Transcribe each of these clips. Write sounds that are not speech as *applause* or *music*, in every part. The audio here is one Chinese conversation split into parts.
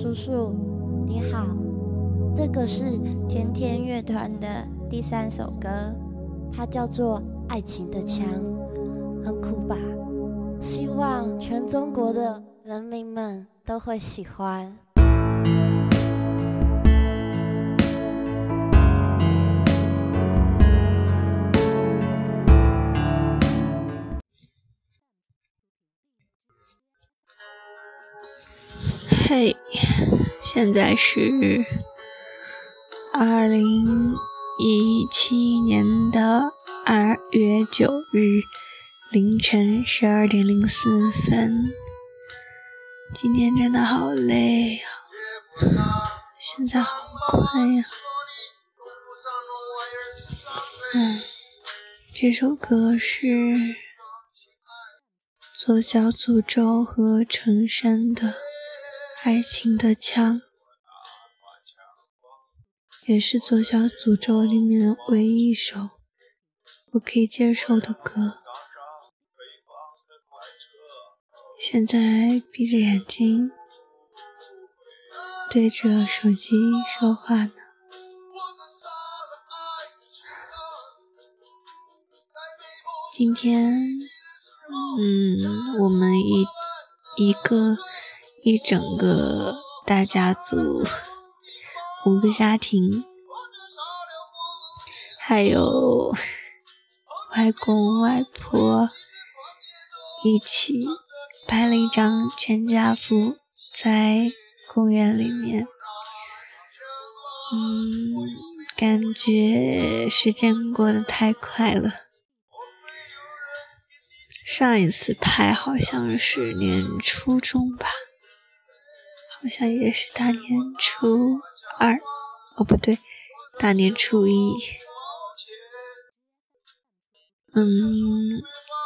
叔叔，你好。这个是甜甜乐团的第三首歌，它叫做《爱情的枪》，很酷吧？希望全中国的人民们都会喜欢。嘿，现在是二零一七年的二月九日凌晨十二点零四分。今天真的好累呀，现在好困呀。嗯，这首歌是左小诅咒和陈升的。爱情的枪，也是左小诅咒里面唯一一首我可以接受的歌。现在闭着眼睛对着手机说话呢。今天，嗯，我们一一个。一整个大家族，五个家庭，还有 *laughs* 外公外婆，一起拍了一张全家福，在公园里面。嗯，感觉时间过得太快了。上一次拍好像是年初中吧。好像也是大年初二，哦不对，大年初一。嗯，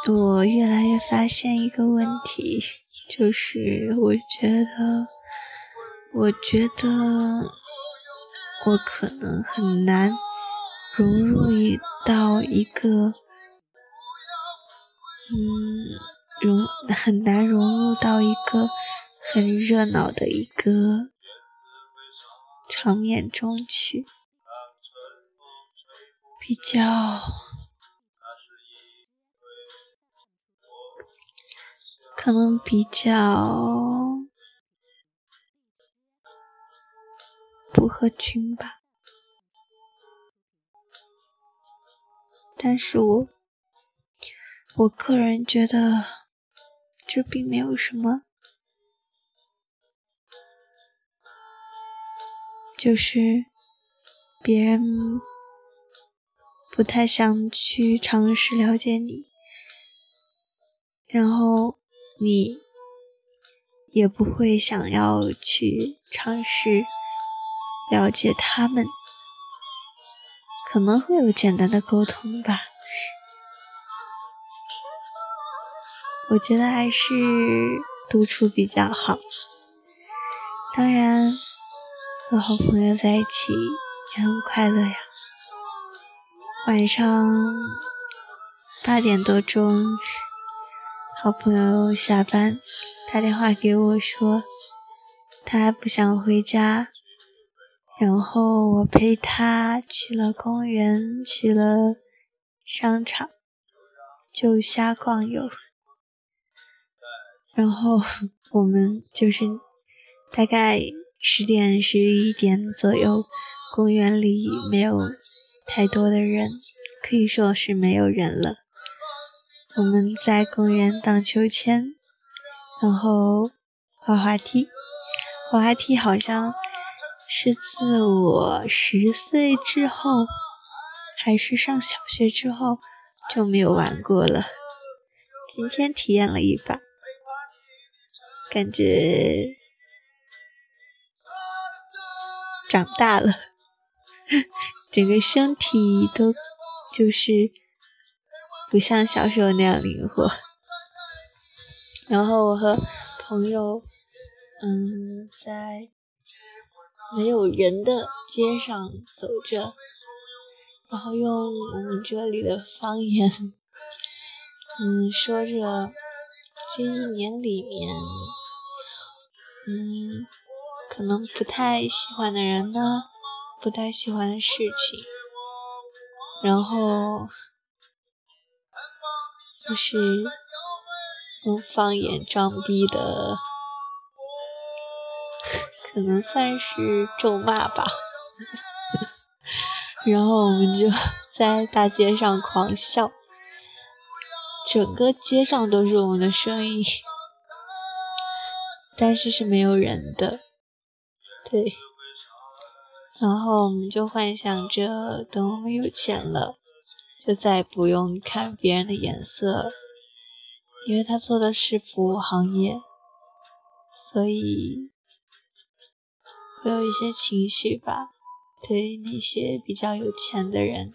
我越来越发现一个问题，就是我觉得，我觉得我可能很难融入一到一个，嗯，融很难融入到一个。很热闹的一个场面中去，比较可能比较不合群吧，但是我我个人觉得这并没有什么。就是别人不太想去尝试了解你，然后你也不会想要去尝试了解他们，可能会有简单的沟通吧。我觉得还是独处比较好，当然。和好朋友在一起也很快乐呀。晚上八点多钟，好朋友下班打电话给我说，他还不想回家，然后我陪他去了公园，去了商场，就瞎逛游。然后 *laughs* 我们就是大概。十点十一点左右，公园里没有太多的人，可以说是没有人了。我们在公园荡秋千，然后滑滑梯。滑滑梯好像是自我十岁之后，还是上小学之后就没有玩过了。今天体验了一把，感觉。长大了，整个身体都就是不像小时候那样灵活。然后我和朋友，嗯，在没有人的街上走着，然后用我们这里的方言，嗯，说着这一年里面，嗯。可能不太喜欢的人呢，不太喜欢的事情，然后就是用方言装逼的，可能算是咒骂吧。*laughs* 然后我们就在大街上狂笑，整个街上都是我们的声音，但是是没有人的，对。然后我们就幻想着，等我们有钱了，就再也不用看别人的眼色，因为他做的是服务行业，所以会有一些情绪吧。对那些比较有钱的人，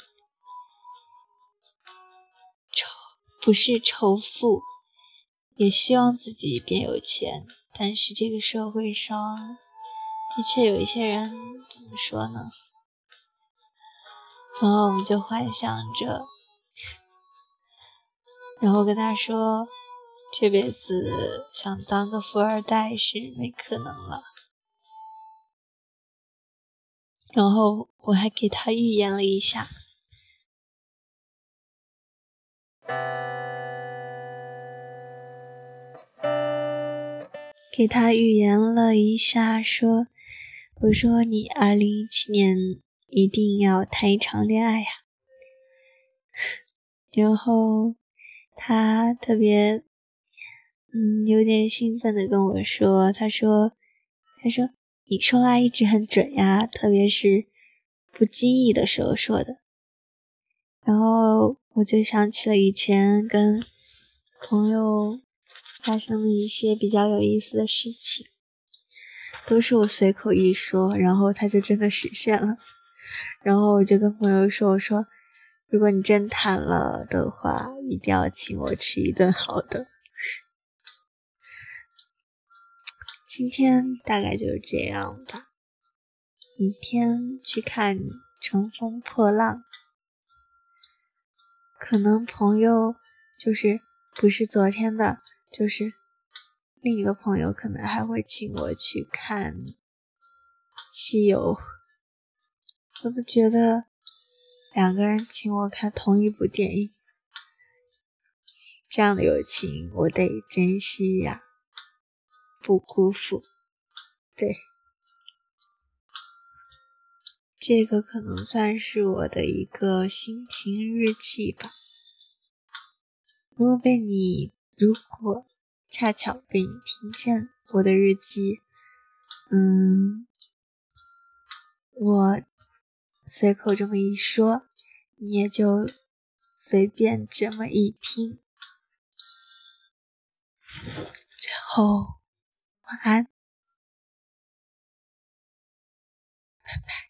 仇不是仇富，也希望自己变有钱。但是这个社会上的确有一些人，怎么说呢？然后我们就幻想着，然后跟他说，这辈子想当个富二代是没可能了。然后我还给他预言了一下，给他预言了一下，说：“我说你二零一七年一定要谈一场恋爱呀。*laughs* ”然后他特别，嗯，有点兴奋的跟我说：“他说，他说。”你说话一直很准呀，特别是不经意的时候说的。然后我就想起了以前跟朋友发生的一些比较有意思的事情，都是我随口一说，然后他就真的实现了。然后我就跟朋友说：“我说，如果你真谈了的话，一定要请我吃一顿好的。”今天大概就是这样吧，明天去看《乘风破浪》，可能朋友就是不是昨天的，就是另一个朋友，可能还会请我去看《西游》。我都觉得两个人请我看同一部电影，这样的友情我得珍惜呀。不辜负，对，这个可能算是我的一个心情日记吧。如果被你，如果恰巧被你听见我的日记，嗯，我随口这么一说，你也就随便这么一听，最后。晚安，拜拜。